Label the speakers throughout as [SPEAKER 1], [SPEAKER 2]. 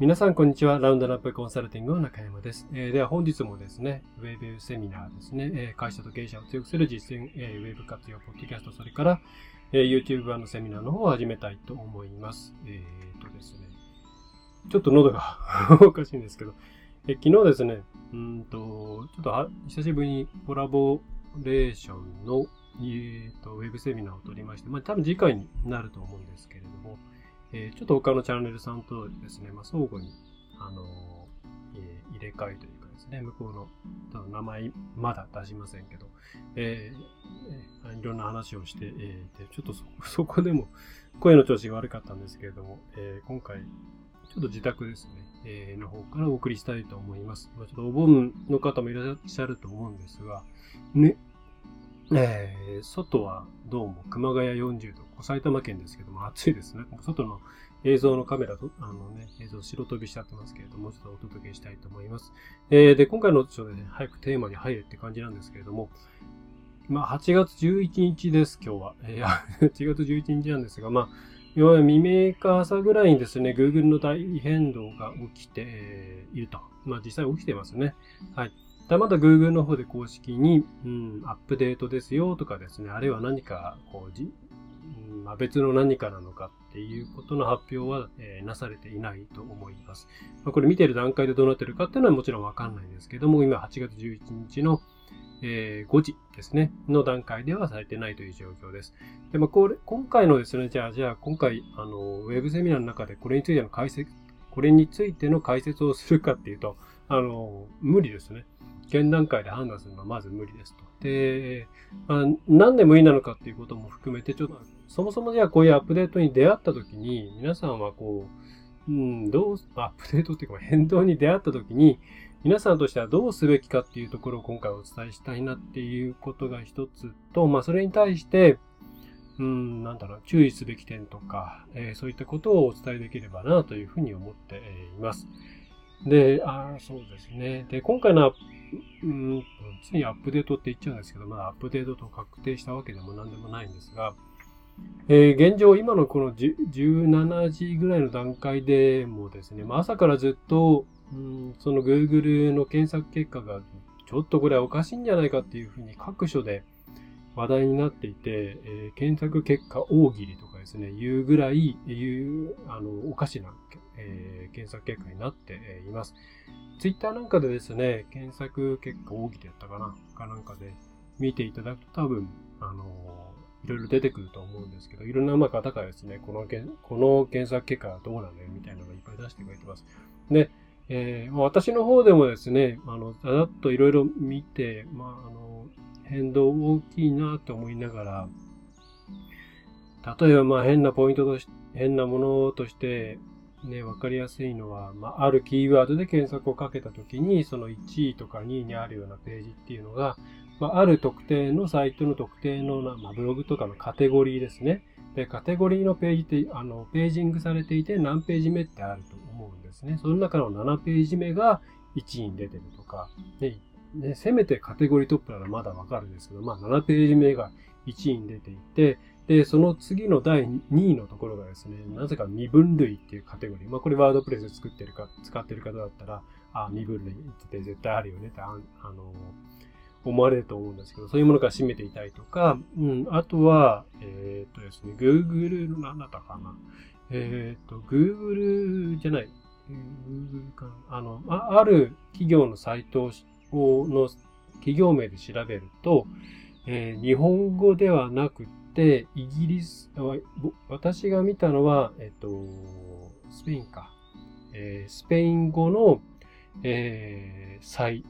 [SPEAKER 1] 皆さん、こんにちは。ラウンドナップコンサルティングの中山です。えー、では、本日もですね、ウェブセミナーですね、えー、会社と経営者を強くする実践、えー、ウェブ活用ポッドキャスト、それから、えー、YouTube 版のセミナーの方を始めたいと思います。えー、とですね、ちょっと喉が おかしいんですけど、えー、昨日ですね、うんと、ちょっと久しぶりにコラボレーションの、えー、とウェブセミナーを取りまして、まあ、多分次回になると思うんですけれども、えー、ちょっと他のチャンネルさんとですね、まあ、相互に、あのえー、入れ替えというかですね、向こうの、ただ名前まだ出しませんけど、えー、いろんな話をして、えー、でちょっとそ そこでも声の調子が悪かったんですけれども、えー、今回、ちょっと自宅ですね、えー、の方からお送りしたいと思います。まあ、ちょっとお盆の方もいらっしゃると思うんですが、ね、えー、外はどうも熊谷40度、埼玉県ですけども暑いですね。外の映像のカメラと、あのね、映像白飛びしちゃってますけれども、ちょっとお届けしたいと思います。えー、で、今回のちょっとね、早くテーマに入るって感じなんですけれども、まあ、8月11日です、今日は。えー、8月11日なんですが、まあ、要は未明か朝ぐらいにですね、Google の大変動が起きていると。まあ、実際起きてますね。はい。だまだ Google の方で公式に、うん、アップデートですよとかですね、あるいは何かこうじ、まあ、別の何かなのかっていうことの発表は、えー、なされていないと思います。まあ、これ見てる段階でどうなってるかっていうのはもちろんわかんないですけども、今8月11日の、えー、5時ですね、の段階ではされてないという状況です。で、まあ、これ、今回のですね、じゃあ、じゃあ、今回、あの、ウェブセミナーの中でこれについての解説、これについての解説をするかっていうと、あの、無理ですね。現段階で判断するのはまず無理ですと。で、まあ、なんで無理なのかっていうことも含めて、ちょっと、そもそもじゃあこういうアップデートに出会った時に、皆さんはこう、うん、どう、アップデートっていうか変動に出会った時に、皆さんとしてはどうすべきかっていうところを今回お伝えしたいなっていうことが一つと、まあそれに対して、うん、なんだろう、注意すべき点とか、えー、そういったことをお伝えできればなというふうに思っています。で、あそうですね。で、今回のアッうん、ついにアップデートって言っちゃうんですけど、まだアップデートと確定したわけでも何でもないんですが、えー、現状、今のこの17時ぐらいの段階でもですね、まあ、朝からずっと、うん、その Google の検索結果がちょっとこれはおかしいんじゃないかっていうふうに各所で話題になっていて、えー、検索結果大喜利とかですね、言うぐらい、言う、あの、おかしな、えー、検索結果になっています。ツイッターなんかでですね、検索結果大喜利やったかなかなんかで見ていただくと多分、あのいろいろ出てくると思うんですけど、いろんな方がですね、このこの検索結果はどうなのみたいなのがいっぱい出してくれてます。で、えー、私の方でもですね、あの、ざざっといろいろ見て、まあ、あの、変動大きいなと思いながら、例えばまあ変なポイントとし、変なものとして、ね、わかりやすいのは、まあ、あるキーワードで検索をかけたときに、その1位とか2位にあるようなページっていうのが、まあ、ある特定のサイトの特定の、まあ、ブログとかのカテゴリーですね。で、カテゴリーのページって、あの、ページングされていて何ページ目ってあると思うんですね。その中の7ページ目が1位に出てるとか、ね、ね、せめてカテゴリートップならまだわかるんですけど、まあ7ページ目が1位に出ていて、で、その次の第2位のところがですね、なぜか身分類っていうカテゴリー。まあこれワードプレス作ってるか、使ってる方だったら、あ、身分類って絶対あるよねって、ああの、思われると思うんですけど、そういうものから占めていたりとか、うん、あとは、えっ、とですね、Google の何だったかな。えっ、と、Google じゃない、Google かあの、あある企業のサイトを、の企業名で調べると、えー、日本語ではなくて、イギリス、私が見たのは、えっ、と、スペインか。えー、スペイン語の、えー、サイ、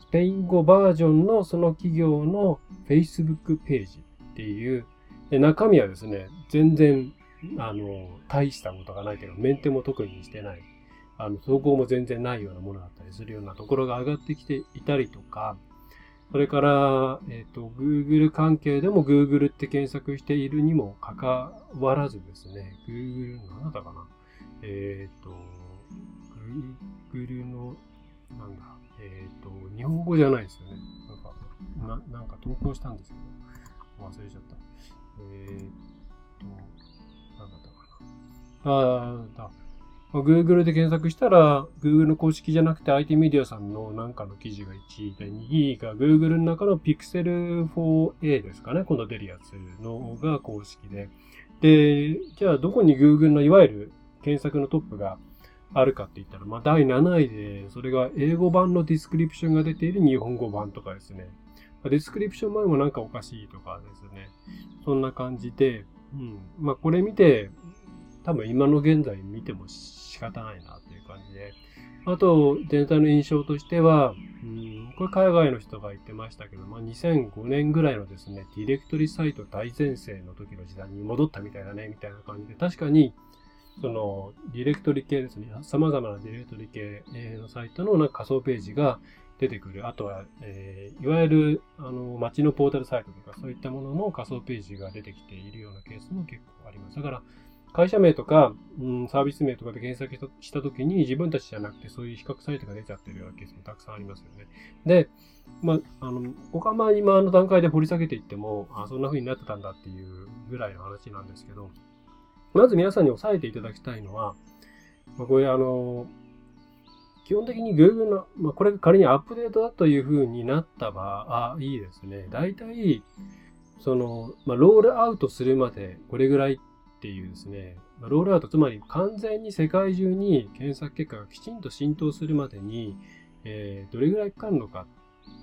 [SPEAKER 1] スペイン語バージョンのその企業の Facebook ページっていう、中身はですね、全然、あの、大したことがないけど、メンテも特にしてない。あの、投稿も全然ないようなものだったりするようなところが上がってきていたりとか、それから、えっ、ー、と、Google 関係でも Google って検索しているにもかかわらずですね、Google の何だかなえっ、ー、と、Google の、なんだ、えっ、ー、と、日本語じゃないですよね。なんか、ななんか投稿したんですけど、忘れちゃった。えっ、と、なんだったかな。ああ、だ。Google で検索したら、Google の公式じゃなくて IT メディアさんのなんかの記事が1位で、2位が Google の中の Pixel 4a ですかね。今度出るやつのが公式で。で、じゃあどこに Google のいわゆる検索のトップがあるかって言ったら、まあ第7位で、それが英語版のディスクリプションが出ている日本語版とかですね。ディスクリプション前もなんかおかしいとかですね。そんな感じで、うん。まあこれ見て、多分今の現在見ても仕方ないなっていう感じで。あと、全体の印象としては、うん、これ海外の人が言ってましたけど、まあ、2005年ぐらいのですね、ディレクトリサイト大全盛の時の時代に戻ったみたいだね、みたいな感じで、確かに、その、ディレクトリ系ですね、様々なディレクトリ系のサイトのなんか仮想ページが出てくる。あとは、えー、いわゆる、あの、街のポータルサイトとか、そういったものの仮想ページが出てきているようなケースも結構あります。だから、会社名とか、うん、サービス名とかで検索したときに自分たちじゃなくてそういう比較サイトが出ちゃってるようなケースもたくさんありますよね。で、まあ、あの、ここはまあ今の段階で掘り下げていっても、あそんな風になってたんだっていうぐらいの話なんですけど、まず皆さんに押さえていただきたいのは、まあ、これあの、基本的に Google の、まあ、これ仮にアップデートだという風になった場合、いいですね。大体、その、まあ、ロールアウトするまでこれぐらいっていうですね、ロールアウト、つまり完全に世界中に検索結果がきちんと浸透するまでに、えー、どれぐらいかかるのか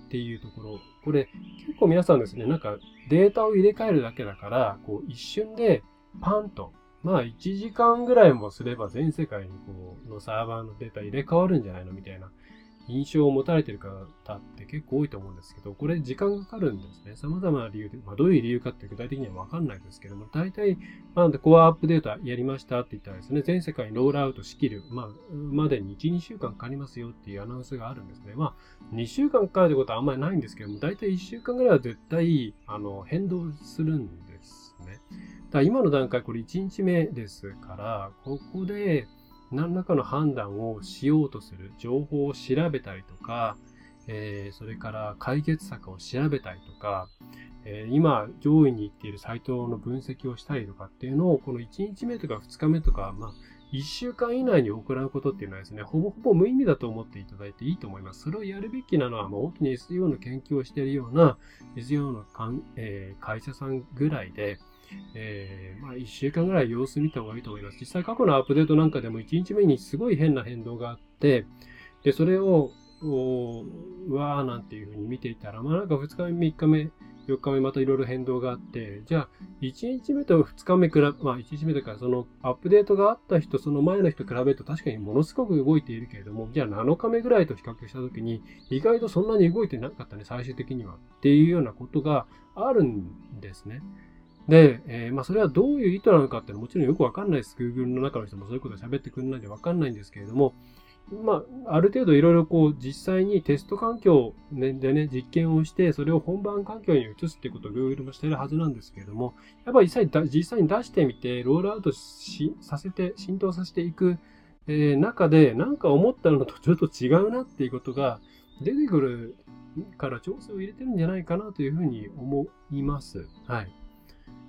[SPEAKER 1] っていうところ、これ結構皆さんですね、なんかデータを入れ替えるだけだから、こう一瞬でパンと、まあ1時間ぐらいもすれば全世界にこうのサーバーのデータ入れ替わるんじゃないのみたいな印象を持たれてる方って結構多いと思うんですけど、これ時間がかかるんですね。様々な理由で、まあどういう理由かって具体的にはわかんないですけども、大体、まあ、コアアップデートやりましたって言ったらですね、全世界にロールアウトしきる、まあ、までに1、2週間かかりますよっていうアナウンスがあるんですね。まあ、2週間かかるってことはあんまりないんですけども、大体1週間ぐらいは絶対、あの、変動するんですね。だ今の段階、これ1日目ですから、ここで、何らかの判断をしようとする、情報を調べたりとか、えー、それから解決策を調べたりとか、えー、今上位に行っているサイトの分析をしたりとかっていうのを、この1日目とか2日目とか、まあ、1週間以内に行うことっていうのはですね、ほぼほぼ無意味だと思っていただいていいと思います。それをやるべきなのは、もう大きな SEO の研究をしているような SEO の、えー、会社さんぐらいで、えー、まあ、1週間ぐらい様子見た方がいいと思います。実際過去のアップデートなんかでも1日目にすごい変な変動があって、で、それを、うわーなんていうふうに見ていたら、まあなんか2日目、3日目、4日目またいろいろ変動があって、じゃあ、1日目と2日目比べ、まあ1日目だからそのアップデートがあった人、その前の人比べると確かにものすごく動いているけれども、じゃあ7日目ぐらいと比較したときに、意外とそんなに動いてなかったね、最終的には。っていうようなことがあるんですね。で、えー、まあそれはどういう意図なのかってもちろんよくわかんないです。Google の中の人もそういうことを喋ってくれないんでわかんないんですけれども、まあ、ある程度いろいろこう実際にテスト環境でね、実験をして、それを本番環境に移すっていうことを Google もしてるはずなんですけれども、やっぱり実際実際に出してみて、ロールアウトしさせて、浸透させていく、えー、中で、なんか思ったのとちょっと違うなっていうことが出てくるから調整を入れてるんじゃないかなというふうに思います。はい。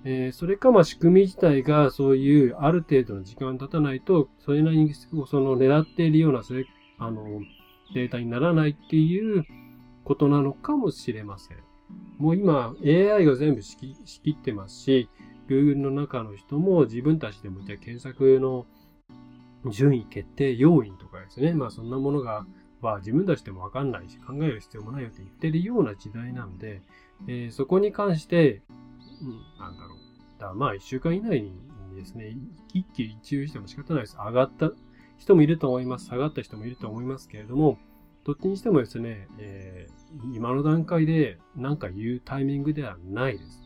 [SPEAKER 1] えー、それか、まあ、仕組み自体がそういうある程度の時間経たないと、それなりにその狙っているようなそれあのデータにならないっていうことなのかもしれません。もう今 AI が全部仕切ってますし、Google の中の人も自分たちでもじゃ検索の順位決定要因とかですね。まあそんなものが、は自分たちでもわかんないし考える必要もないよって言ってるような時代なんで、えー、そこに関して、なんだろう。だまあ、一週間以内にですね、一喜一憂しても仕方ないです。上がった人もいると思います。下がった人もいると思いますけれども、どっちにしてもですね、えー、今の段階で何か言うタイミングではないです。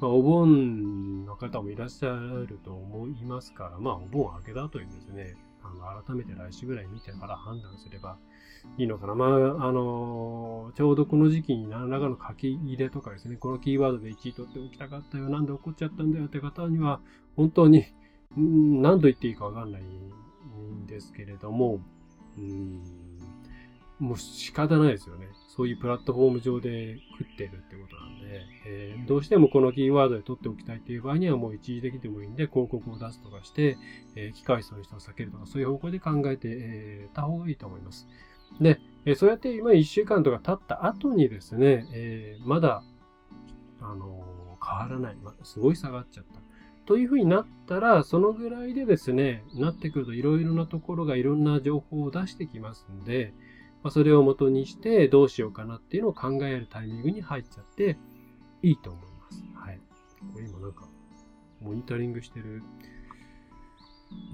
[SPEAKER 1] まあ、お盆の方もいらっしゃると思いますから、まあ、お盆明けだというですね、あの、改めて来週ぐらい見てから判断すればいいのかな。まあ、あのちょうどこの時期に何らかの書き入れとかですね、このキーワードで1位取っておきたかったよ、なんで起こっちゃったんだよって方には、本当に、ん何と言っていいかわかんないんですけれども、うんもう仕方ないですよね。そういうプラットフォーム上で食ってるってことなんで、えー、どうしてもこのキーワードで取っておきたいっていう場合にはもう一時的でもいいんで広告を出すとかして、えー、機械損失を避けるとかそういう方向で考えて、えー、た方がいいと思います。で、え、そうやって今1週間とか経った後にですね、えー、まだ、あのー、変わらない、まあ、すごい下がっちゃった。というふうになったら、そのぐらいでですね、なってくるといろいろなところがいろんな情報を出してきますんで、まあ、それを元にしてどうしようかなっていうのを考えるタイミングに入っちゃっていいと思います。はい。これ今なんか、モニタリングしてる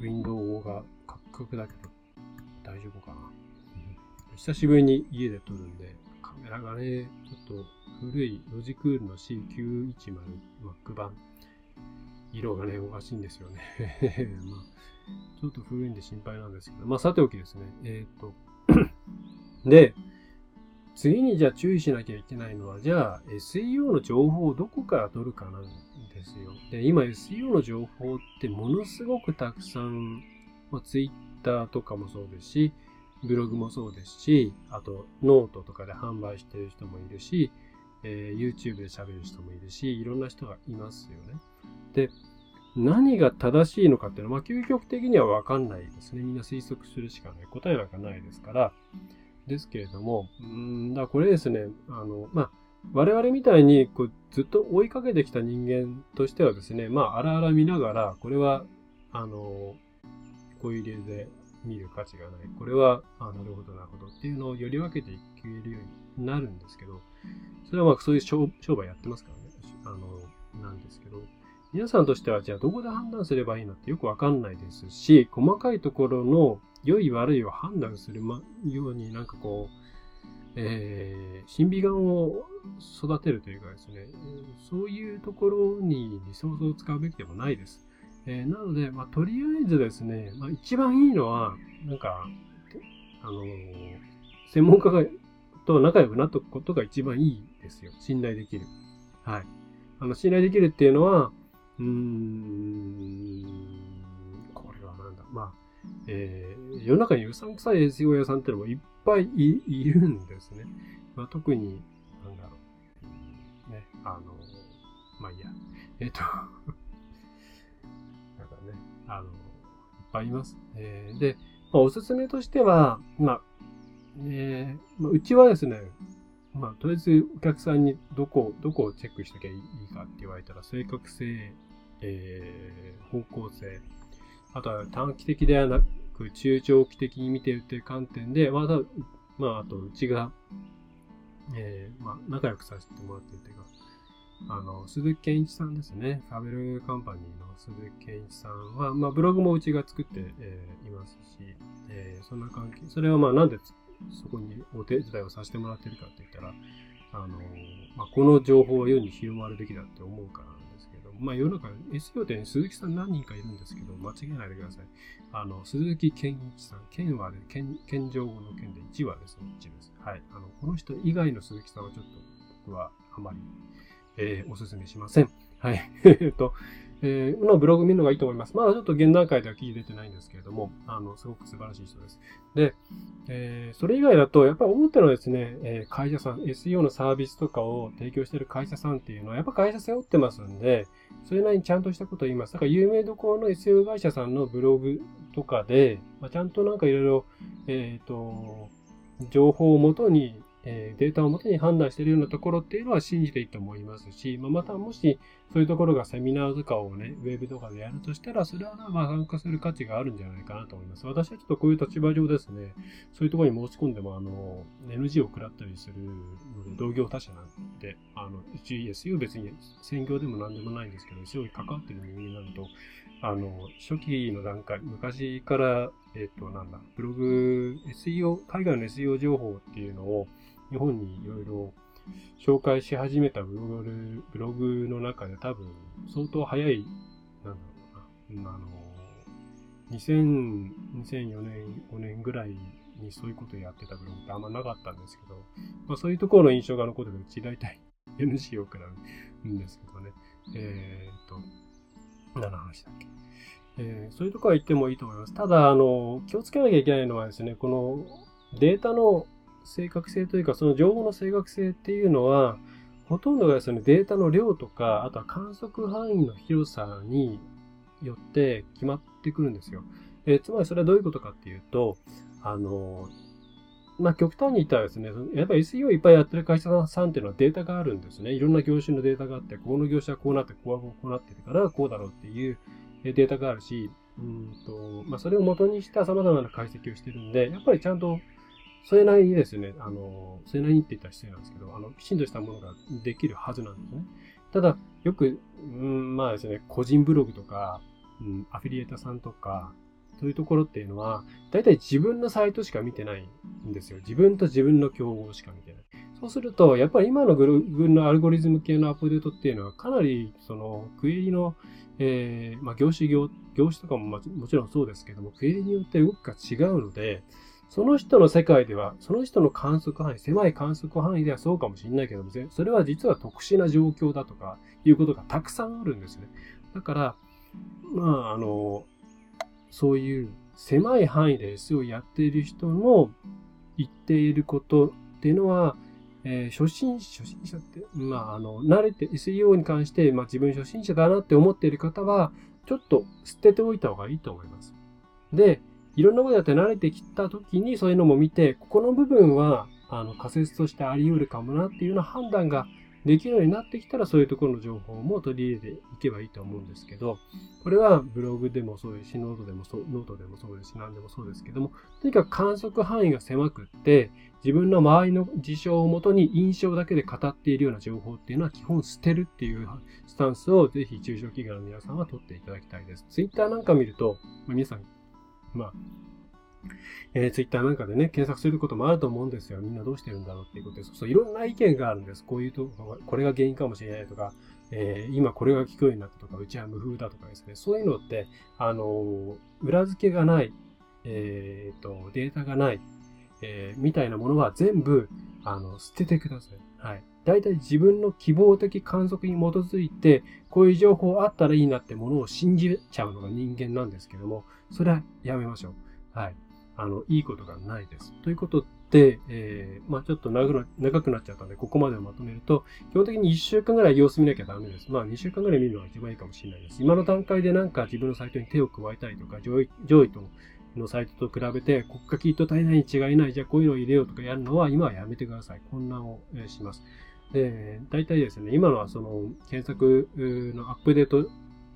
[SPEAKER 1] ウィンドウがカクカクだけど大丈夫かな。久しぶりに家で撮るんで、カメラがね、ちょっと古いロジクールの C910 Mac 版。色がね、おかしいんですよね。まあ、ちょっと古いんで心配なんですけど、まあ、さておきですね。えっ、と、で、次にじゃあ注意しなきゃいけないのは、じゃあ SEO の情報をどこから取るかなんですよ。で、今 SEO の情報ってものすごくたくさん、まあ、Twitter とかもそうですし、ブログもそうですし、あとノートとかで販売してる人もいるし、えー、YouTube で喋る人もいるし、いろんな人がいますよね。で、何が正しいのかっていうのは、まあ、究極的にはわかんないですね。みんな推測するしかない。答えなんかないですから。ですけれども、うん、だこれですね、あの、まあ、我々みたいにこうずっと追いかけてきた人間としてはですね、まあ、あらあら見ながら、これは、あの、こういう理由で見る価値がない。これは、あなるほど、なるほどっていうのをより分けていけるようになるんですけど、それはまあそういう商売やってますからね、あの、なんですけど、皆さんとしてはじゃあどこで判断すればいいのってよくわかんないですし、細かいところの良い悪いを判断するようになんかこう、えー、審美眼を育てるというかですね、そういうところにリソースを使うべきでもないです。えー、なので、まあ、とりあえずですね、まあ、一番いいのは、なんか、あのー、専門家がと仲良くなったことが一番いいですよ。信頼できる。はい。あの、信頼できるっていうのは、うーん、これはなんだ。まあ、えー、世の中にうさんくさい SEO 屋さんっていうのもいっぱいいるんですね。まあ、特に、なんだろう。ね、あの、まあいいや。えっ、ー、となんかね、あの、いっぱいいます。えー、で、まあ、おすすめとしては、まあ、えー、まあ、うちはですね、まあ、とりあえずお客さんにどこ、どこをチェックしなきゃいいかって言われたら、正確性、えー、方向性、あとは短期的ではなく中長期的に見てるっていう観点で、まあ、まあ、あとうちが、えー、まあ、仲良くさせてもらってるっていうか、あの、鈴木健一さんですね。ファベルカンパニーの鈴木健一さんは、まあ、ブログもうちが作って、えー、いますし、えー、そんな関係、それはまあ、なんでそこにお手伝いをさせてもらってるかって言ったら、あの、まあ、この情報は世に広まるべきだって思うからなんですけどまあ世の中 SEO って鈴木さん何人かいるんですけど、間違えないでください。あの、鈴木健一さん、健はね、健、健常の健で1はですね、1です。はい。あの、この人以外の鈴木さんはちょっと僕はあまり、えー、お勧めしません。はい。えっと、えー、のブログ見るのがいいと思います。まだちょっと現段階では記事出てないんですけれども、あの、すごく素晴らしい人です。で、えー、それ以外だと、やっぱり大手のですね、えー、会社さん、SEO のサービスとかを提供している会社さんっていうのは、やっぱ会社背負ってますんで、それなりにちゃんとしたことを言います。だから有名どころの SEO 会社さんのブログとかで、まあ、ちゃんとなんかいろいろ、えっ、ー、と、情報をもとにえ、データをもとに判断しているようなところっていうのは信じていいと思いますし、まあ、またもしそういうところがセミナーとかをね、ウェブとかでやるとしたら、それはまあ参加する価値があるんじゃないかなと思います。私はちょっとこういう立場上ですね、そういうところに申し込んでも、あの、NG を食らったりするので、同業他社なんで、あの、SEO 別に専業でも何でもないんですけど、SEO に関わっている人間になると、あの、初期の段階、昔から、えっ、と、なんだ、ブログ、SEO、海外の SEO 情報っていうのを、日本にいろいろ紹介し始めたブログブログの中で多分相当早い、なんだろうな、あの、2000 2004年、5年ぐらいにそういうことをやってたブログってあんまなかったんですけど、まあ、そういうところの印象が残ってるうち大体 NC を食らうんですけどね。えー、っと、何の話だっけ。えー、そういうところは言ってもいいと思います。ただ、あの、気をつけなきゃいけないのはですね、このデータの正確性というか、その情報の正確性っていうのは、ほとんどがですね、データの量とか、あとは観測範囲の広さによって決まってくるんですよ。え、つまりそれはどういうことかっていうと、あの、まあ、極端に言ったらですね、やっぱり SEO いっぱいやってる会社さんっていうのはデータがあるんですね。いろんな業種のデータがあって、ここの業種はこうなって、ここはこうなってるから、こうだろうっていうデータがあるし、うんと、まあ、それを元にした様々な解析をしてるんで、やっぱりちゃんと、それなりにですね、あの、それなりにって言ったら失礼なんですけど、あの、きちんとしたものができるはずなんですね。ただ、よく、うん、まあですね、個人ブログとか、うん、アフィリエーターさんとか、そういうところっていうのは、大体自分のサイトしか見てないんですよ。自分と自分の競合しか見てない。そうすると、やっぱり今の Google のアルゴリズム系のアップデートっていうのは、かなり、その、クエリの、えー、まあ、業種業、業種とかももちろんそうですけども、クエリによって動きが違うので、その人の世界では、その人の観測範囲、狭い観測範囲ではそうかもしれないけども、それは実は特殊な状況だとか、いうことがたくさんあるんですね。だから、まあ、あの、そういう狭い範囲で S をやっている人の言っていることっていうのは、えー、初心、初心者って、まあ、あの、慣れて、SEO に関して、まあ、自分初心者だなって思っている方は、ちょっと捨てておいた方がいいと思います。で、いろんなことやって慣れてきた時にそういうのも見て、ここの部分は、あの、仮説としてあり得るかもなっていうような判断ができるようになってきたらそういうところの情報も取り入れていけばいいと思うんですけど、これはブログでもそうですし、ノートでもそう、ノートでもそうですし、何でもそうですけども、とにかく観測範囲が狭くって、自分の周りの事象をもとに印象だけで語っているような情報っていうのは基本捨てるっていうスタンスをぜひ中小企業の皆さんは取っていただきたいです。ツイッターなんか見ると、まあ皆さん、まあ、えー、ツイッターなんかでね、検索することもあると思うんですよ。みんなどうしてるんだろうっていうことで、そうそういろんな意見があるんです。こういうと、これが原因かもしれないとか、えー、今これが聞くようになったとか、うちは無風だとかですね。そういうのって、あのー、裏付けがない、えっ、と、データがない、えみたいなものは全部、あの、捨ててください。はい。大体自分の希望的観測に基づいて、こういう情報あったらいいなってものを信じちゃうのが人間なんですけども、それはやめましょう。はい。あの、いいことがないです。ということで、えー、まあちょっと長くなっちゃったんで、ここまでをまとめると、基本的に1週間ぐらい様子見なきゃダメです。まあ2週間ぐらい見るのが一番いいかもしれないです。今の段階でなんか自分のサイトに手を加えたりとか、上位上位とのサイトと比べて、国家キット体内に違いない、じゃあこういうのを入れようとかやるのは、今はやめてください。混乱をします。で、大体ですね、今のはその検索のアップデート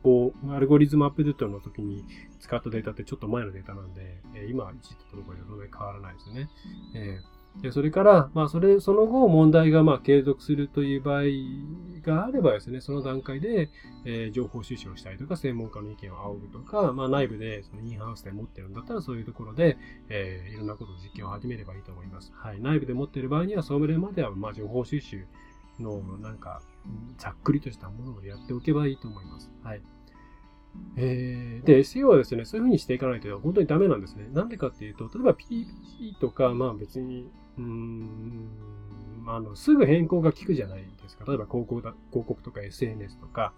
[SPEAKER 1] を、アルゴリズムアップデートの時に使ったデータってちょっと前のデータなんで、え今いじったところでそんなに変わらないですよね。えー、でそれから、まあ、それ、その後問題がまあ継続するという場合があればですね、その段階で、えー、情報収集をしたりとか、専門家の意見を仰ぐとか、まあ、内部でそのインハウスで持ってるんだったら、そういうところで、えー、いろんなことを実験を始めればいいと思います。はい。内部で持っている場合には、それまでは、まあ、情報収集の、なんか、ざっくりとしたものをやっておけばいいと思います。はい。えー、で、SEO はですね、そういうふうにしていかないと本当にダメなんですね。なんでかっていうと、例えば PPC とか、まあ別に、うーん、あの、すぐ変更が効くじゃないですか。例えば広告だ広告とか SNS とか、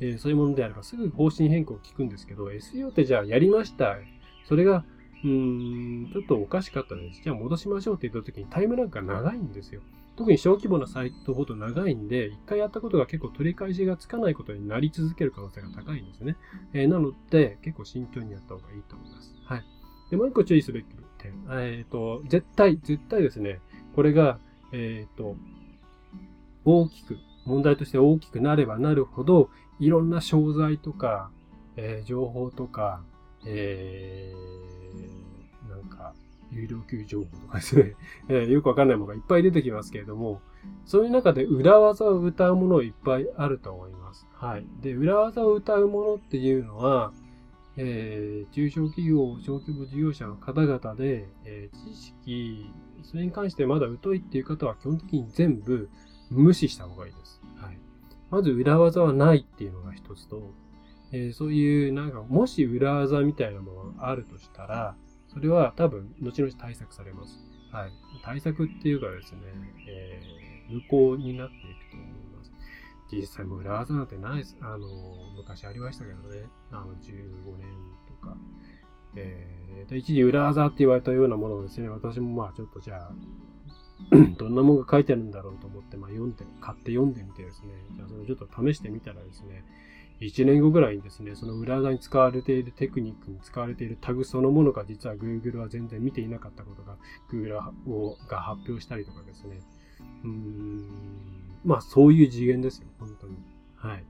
[SPEAKER 1] えー、そういうものであればすぐ方針変更効くんですけど、SEO ってじゃあやりました。それが、うーん、ちょっとおかしかったです。じゃあ戻しましょうって言った時にタイムラグが長いんですよ。特に小規模なサイトほど長いんで、一回やったことが結構取り返しがつかないことになり続ける可能性が高いんですね。えー、なので、結構慎重にやった方がいいと思います。はい。で、もう一個注意すべき点。えっ、ー、と、絶対、絶対ですね、これが、えっ、ー、と、大きく、問題として大きくなればなるほど、いろんな商材とか、え、情報とか、えー、有料級情報とかですね、えー、よくわかんないものがいっぱい出てきますけれども、そういう中で裏技を歌うものいっぱいあると思います。はい。で、裏技を歌うものっていうのは、えー、中小企業、小規模事業者の方々で、えー、知識、それに関してまだ疎いっていう方は基本的に全部無視した方がいいです。はい。まず裏技はないっていうのが一つと、えー、そういう、なんか、もし裏技みたいなものがあるとしたら、それは多分、後々対策されます。はい。対策っていうかですね、えー、無効になっていくと思います。実際も裏技なんてないです。あの、昔ありましたけどね、あの、15年とか。えー、一時裏技って言われたようなものをですね、私もまあちょっとじゃあ、どんなものが書いてあるんだろうと思って、まあ読んで、買って読んでみてですね、じゃあそれちょっと試してみたらですね、1年後ぐらいにですね、その裏側に使われているテクニックに使われているタグそのものが実は Google は全然見ていなかったことが Google が発表したりとかですね。うーん、まあそういう次元ですよ、本当に。はい。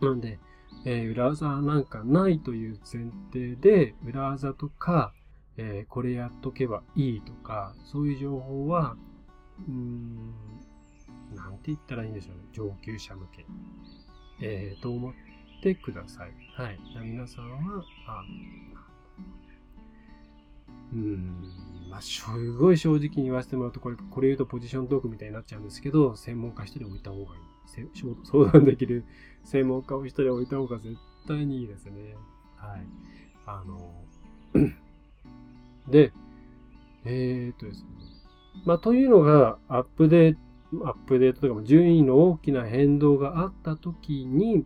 [SPEAKER 1] なんで、えー、裏技なんかないという前提で、裏技とか、えー、これやっとけばいいとか、そういう情報は、うーん、なんて言ったらいいんでしょうね。上級者向け。えー、と思ってください。はい。皆さんは、あうん、まあ、すごい正直に言わせてもらうと、これ、これ言うとポジショントークみたいになっちゃうんですけど、専門家一人置いた方がいい。相談できる専門家を一人置いた方が絶対にいいですね。はい。あの、で、えー、っとですね。まあ、というのが、アップデート、アップデートとかも順位の大きな変動があった時に、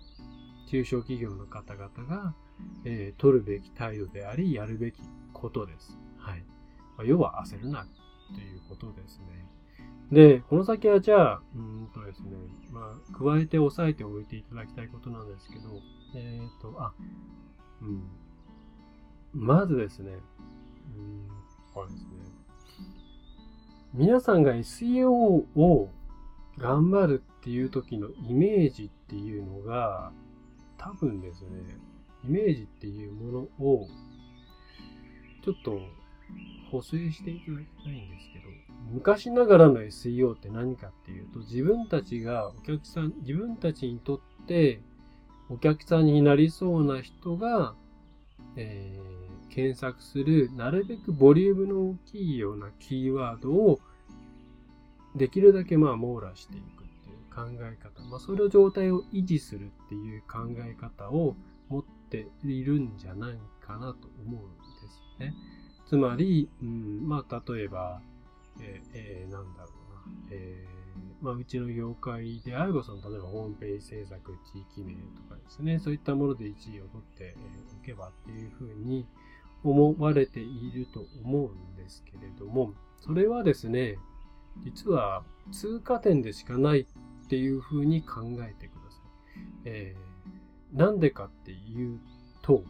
[SPEAKER 1] 中小企業の方々が、えー、取るべき態度であり、やるべきことです。はい。まあ、要は焦るなということですね。で、この先はじゃあ、うんとですね、まあ、加えて押さえておいていただきたいことなんですけど、えっ、ー、と、あ、うん。まずですね、うん、これですね。皆さんが SEO を頑張るっていう時のイメージっていうのが、多分ですね、イメージっていうものを、ちょっと補正していただきたいんですけど、昔ながらの SEO って何かっていうと、自分たちがお客さん、自分たちにとってお客さんになりそうな人が、えー、検索する、なるべくボリュームの大きいようなキーワードをできるだけまあ網羅していくっていう考え方、まあ、それを状態を維持するっていう考え方を持っているんじゃないかなと思うんですよね。つまり、うん、まあ、例えば、えー、えー、なんだろうな、えー、まあ、うちの業界であれば、その、例えばホームページ制作、地域名とかですね、そういったもので1位を取っておけばっていうふうに思われていると思うんですけれども、それはですね、実は通過点でしかないっていうふうに考えてください。えー、なんでかっていうと、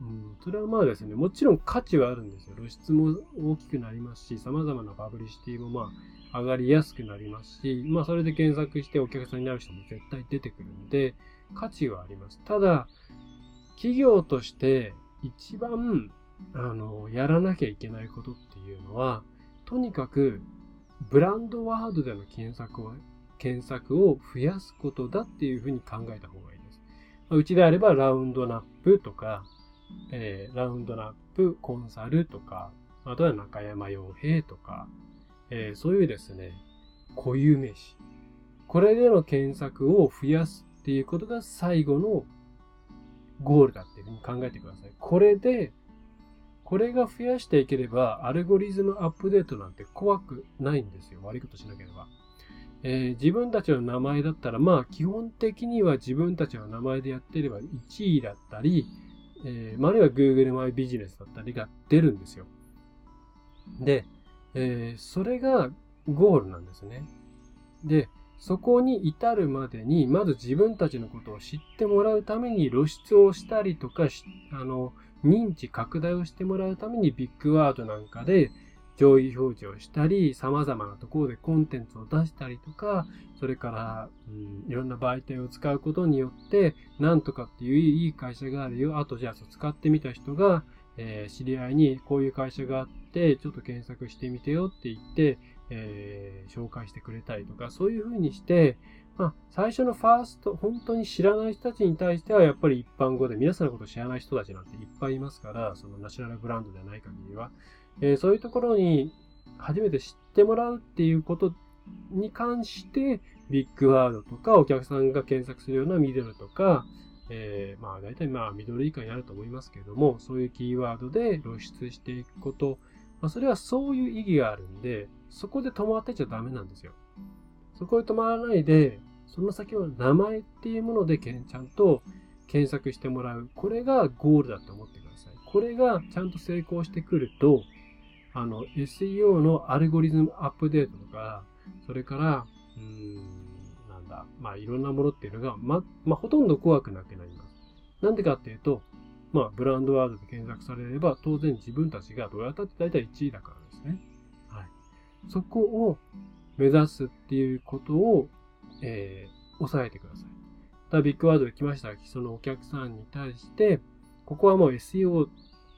[SPEAKER 1] うん、それはまあですね、もちろん価値はあるんですよ。露出も大きくなりますし、様々なパブリシティもまあ上がりやすくなりますし、まあそれで検索してお客さんになる人も絶対出てくるんで、価値はあります。ただ、企業として一番、あの、やらなきゃいけないことっていうのは、とにかくブランドワードでの検索を、検索を増やすことだっていうふうに考えた方がいいです。うちであればラウンドナップとか、えー、ラウンドナップコンサルとか、あとは中山洋平とか、えー、そういうですね、固有名詞。これでの検索を増やすっていうことが最後のゴールだっていうふうに考えてください。これでこれが増やしていければ、アルゴリズムアップデートなんて怖くないんですよ。悪いことしなければ。えー、自分たちの名前だったら、まあ、基本的には自分たちの名前でやってれば1位だったり、えー、あるいは Google マイビジネスだったりが出るんですよ。で、えー、それがゴールなんですね。で、そこに至るまでに、まず自分たちのことを知ってもらうために露出をしたりとか、あの、認知拡大をしてもらうためにビッグワードなんかで上位表示をしたり、様々なところでコンテンツを出したりとか、それから、うん、いろんな媒体を使うことによって、なんとかっていういい会社があるよ。あとじゃあ使ってみた人が、えー、知り合いにこういう会社があって、ちょっと検索してみてよって言って、えー、紹介してくれたりとか、そういうふうにして、まあ、最初のファースト、本当に知らない人たちに対しては、やっぱり一般語で皆さんのことを知らない人たちなんていっぱいいますから、そのナショナルブランドではない限りは、えー、そういうところに初めて知ってもらうっていうことに関して、ビッグワードとかお客さんが検索するようなミドルとか、えー、まあ大体まあミドル以下になると思いますけれども、そういうキーワードで露出していくこと、まあ、それはそういう意義があるんで、そこで止まってちゃダメなんですよ。そこで止まらないで、その先は名前っていうものでけんちゃんと検索してもらう。これがゴールだと思ってください。これがちゃんと成功してくると、あの、SEO のアルゴリズムアップデートとか、それから、うーん、なんだ、まあいろんなものっていうのが、ま、まあほとんど怖くなくなります。なんでかっていうと、まあブランドワードで検索されれば、当然自分たちがどうやったって大体1位だからですね。はい。そこを目指すっていうことを、えー、抑えてください。ただビッグワードで来ましたそのお客さんに対して、ここはもう SEO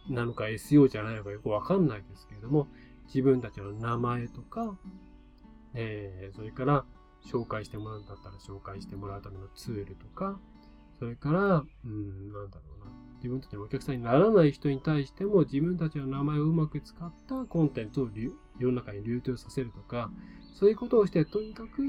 [SPEAKER 1] なのか SEO じゃないのかよくわかんないですけれども、自分たちの名前とか、えー、それから紹介してもらうんだったら紹介してもらうためのツールとか、それから、うん、なんだろうな。自分たちのお客さんにならない人に対しても自分たちの名前をうまく使ったコンテンツを世の中に流通させるとか、そういうことをして、とにかく、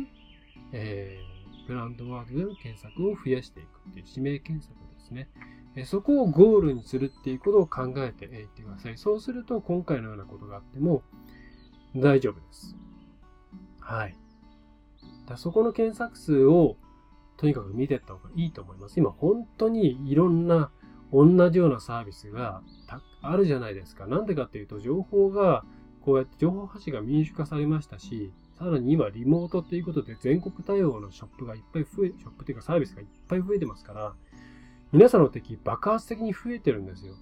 [SPEAKER 1] えー、ブランドワードでの検索を増やしていくっていう指名検索ですね。えそこをゴールにするっていうことを考えていってください。そうすると、今回のようなことがあっても大丈夫です。はい。だそこの検索数をとにかく見ていった方がいいと思います。今本当にいろんな同じようなサービスがあるじゃないですか。なんでかっていうと、情報が、こうやって情報発信が民主化されましたし、さらに今リモートっていうことで全国対応のショップがいっぱい増え、ショップっていうかサービスがいっぱい増えてますから、皆さんの敵爆発的に増えてるんですよ。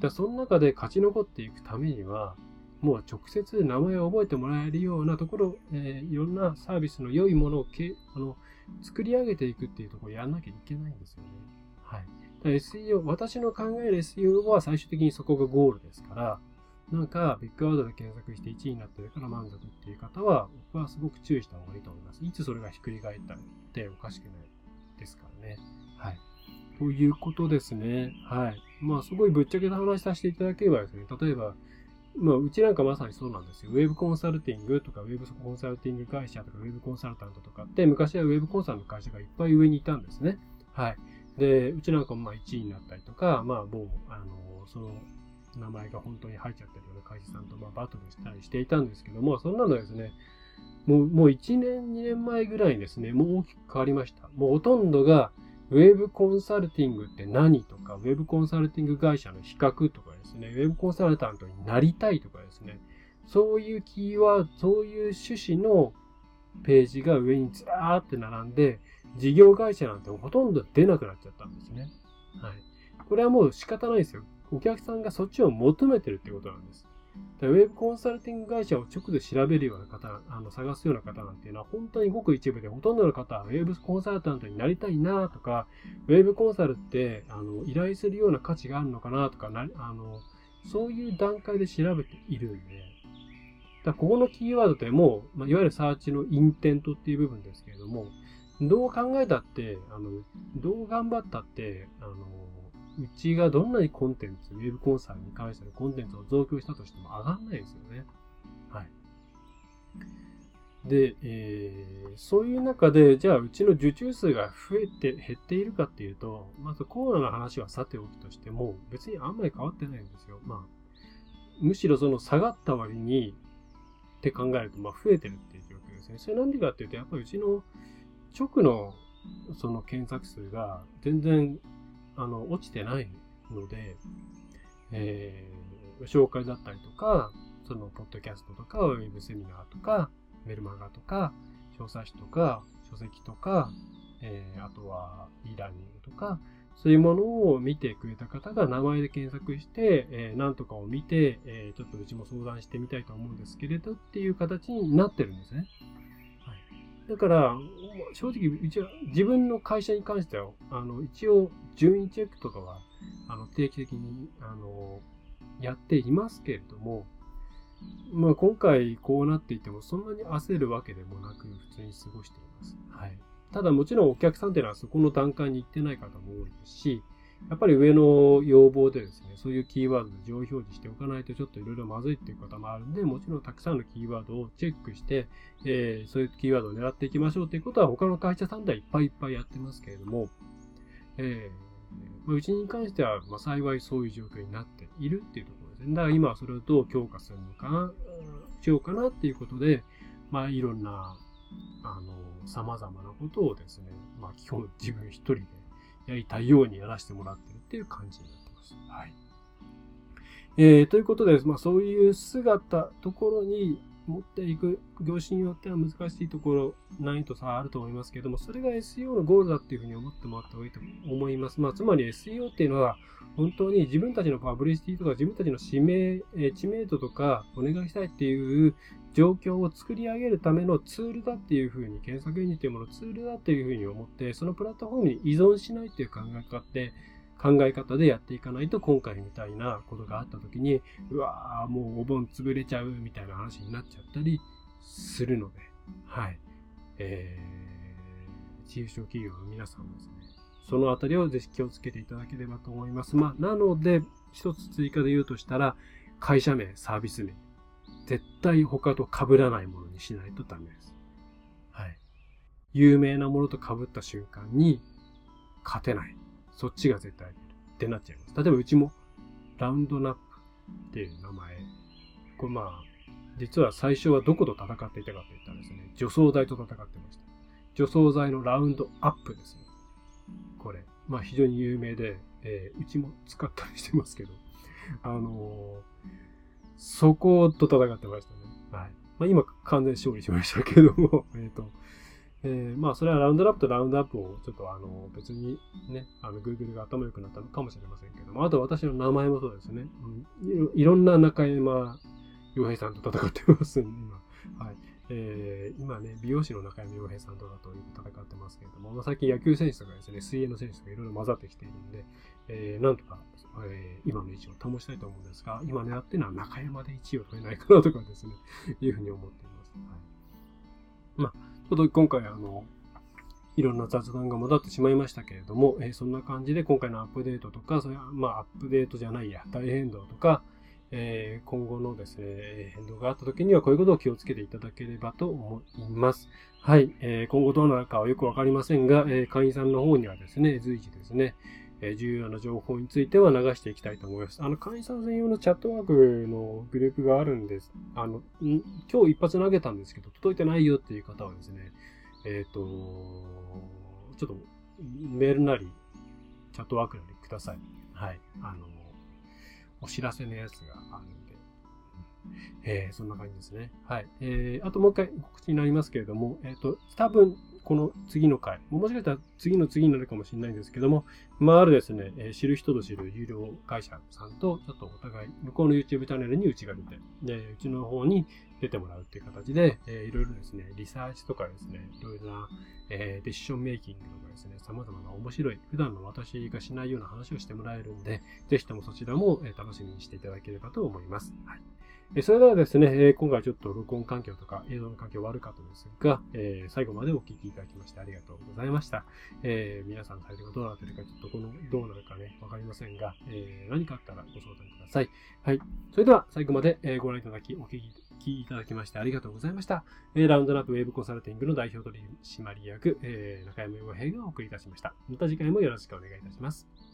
[SPEAKER 1] だその中で勝ち残っていくためには、もう直接名前を覚えてもらえるようなところ、えー、いろんなサービスの良いものをけあの作り上げていくっていうところをやんなきゃいけないんですよね。はい。SEO、私の考える SEO は最終的にそこがゴールですから、なんかビッグワードで検索して1位になってるから満足っていう方は、僕はすごく注意した方がいいと思います。いつそれがひっくり返ったっておかしくないですからね。はい。ということですね。はい。まあ、すごいぶっちゃけた話させていただければですね、例えば、まあ、うちなんかまさにそうなんですよ。ウェブコンサルティングとか、ウェブコンサルティング会社とか、ウェブコンサルタントとかって、昔はウェブコンサルの会社がいっぱい上にいたんですね。はい。で、うちなんかもまあ1位になったりとか、まあもう、あの、その名前が本当に入っちゃってるような会社さんとまバトルしたりしていたんですけども、そんなのですね、もう、もう1年、2年前ぐらいにですね、もう大きく変わりました。もうほとんどが、ウェブコンサルティングって何とか、ウェブコンサルティング会社の比較とかですね、ウェブコンサルタントになりたいとかですね、そういうキーワード、そういう趣旨のページが上にずらーって並んで、事業会社なんてほとんど出なくなっちゃったんですね。はい。これはもう仕方ないですよ。お客さんがそっちを求めてるってことなんです。でウェブコンサルティング会社を直で調べるような方、あの探すような方なんていうのは本当にごく一部で、ほとんどの方はウェブコンサルタントになりたいなとか、ウェブコンサルってあの依頼するような価値があるのかなとかなあの、そういう段階で調べているんで、だここのキーワードってもう、まあ、いわゆるサーチのインテントっていう部分ですけれども、どう考えたって、あの、どう頑張ったって、あの、うちがどんなにコンテンツ、ウェブコンサルに関してのコンテンツを増強したとしても上がんないですよね。はい。で、えー、そういう中で、じゃあうちの受注数が増えて、減っているかっていうと、まずコロナの話はさておきとしても、別にあんまり変わってないんですよ。まあ、むしろその下がった割にって考えると、まあ増えてるっていう状況ですね。それなんでかっていうと、やっぱりうちの直のその検索数が全然あの落ちてないので、えー、紹介だったりとか、そのポッドキャストとか、ウェブセミナーとか、メルマガとか、小冊子とか、書籍とか、えー、あとは e ラーニングとか、そういうものを見てくれた方が名前で検索して、えー、何とかを見て、えー、ちょっとうちも相談してみたいと思うんですけれどっていう形になってるんですね。だから、正直、一応、自分の会社に関しては、あの、一応、順位チェックとかは、あの、定期的に、あの、やっていますけれども、まあ、今回こうなっていても、そんなに焦るわけでもなく、普通に過ごしています。はい。ただ、もちろんお客さんっていうのはそこの段階に行ってない方も多いですし、やっぱり上の要望でですね、そういうキーワードで上位表示しておかないとちょっといろいろまずいっていうこともあるんで、もちろんたくさんのキーワードをチェックして、えー、そういうキーワードを狙っていきましょうっていうことは他の会社さんではいっぱいいっぱいやってますけれども、えー、まあ、うちに関しては、ま、幸いそういう状況になっているっていうところですね。だから今はそれをどう強化するのか、しようかなっていうことで、まあいろんな、あの、様々なことをですね、まあ基本自分一人でやりたいようにやらせてもらってるっていう感じになってます。はい。えー、ということで、まあそういう姿、ところに持っていく業種によっては難しいところ、難易度差あると思いますけども、それが SEO のゴールだっていうふうに思ってもらった方がいいと思います。まあ、つまり SEO っていうのは、本当に自分たちのパブリシティとか自分たちの指名、え知名度とかお願いしたいっていう状況を作り上げるためのツールだっていうふうに、検索エンジンというものをツールだっていうふうに思って、そのプラットフォームに依存しないっていう考え方って、考え方でやっていかないと今回みたいなことがあった時にうわーもうお盆潰れちゃうみたいな話になっちゃったりするので。はい。えー、中小企業の皆さんですねそのあたりをぜひ気をつけていただければと思います。まあなので一つ追加で言うとしたら会社名サービス名。絶対他と被らないものにしないとダメです。はい。有名なものと被った瞬間に勝てない。そっちが絶対ってなっちゃいます。例えばうちもラウンドナップっていう名前。これまあ、実は最初はどこと戦っていたかといったらですね、除草剤と戦ってました。除草剤のラウンドアップですね。これ。まあ非常に有名で、えー、うちも使ったりしてますけど、あのー、そこと戦ってましたね。はい。まあ今完全勝利しましたけども、えっ、と、えー、まあ、それはラウンドラップとラウンドアップをちょっとあの別にね、あの Google が頭良くなったのかもしれませんけども、あと私の名前もそうですね。うん、いろんな中山洋平さんと戦ってますんで、今。はい。えー、今ね、美容師の中山洋平さんとかと戦ってますけれども、まあ、最近野球選手とかですね、水泳の選手とかいろいろ混ざってきているんで、えー、なんとか、えー、今の位置を保ちたいと思うんですが、今狙ってるのは中山で1位を取れないかなとかですね、いうふうに思っています。はい、まあちょっと今回あの、いろんな雑談が戻ってしまいましたけれども、えー、そんな感じで今回のアップデートとか、それはまあアップデートじゃないや、大変動とか、えー、今後のですね、変動があった時にはこういうことを気をつけていただければと思います。はい、えー、今後どうなるかはよくわかりませんが、え、会員さんの方にはですね、随時ですね、え重要な情報については流していきたいと思います。あの、会員さん専用のチャットワークのグループがあるんです。あの、今日一発投げたんですけど、届いてないよっていう方はですね、えっ、ー、と、ちょっとメールなり、チャットワークなりください。はい。あの、お知らせのやつがあるんで。えー、そんな感じですね。はい。えー、あともう一回告知になりますけれども、えっ、ー、と、多分、この次の回、もしかしたら次の次になるかもしれないんですけども、まあ、あるですね、え、知る人ぞ知る有料会社さんと、ちょっとお互い、向こうの YouTube チャンネルにうちが出て、で、うちの方に出てもらうっていう形で、えー、いろいろですね、リサーチとかですね、いろいろな、えー、ディッションメイキングとかですね、様々な面白い、普段の私がしないような話をしてもらえるんで、ぜひともそちらも、え、楽しみにしていただければと思います。はい。それではですね、今回ちょっと録音環境とか映像の環境悪かったですが、え、最後までお聞きいただきましてありがとうございました。えー、皆さんのサイトがどうなってるか、ちょっとこの、どうなるかね、わかりませんが、えー、何かあったらご相談ください。はい。それでは最後までご覧いただき、お聞きいただきましてありがとうございました。ラウンドナップウェブコンサルティングの代表取締役、中山洋平がお送りいたしました。また次回もよろしくお願いいたします。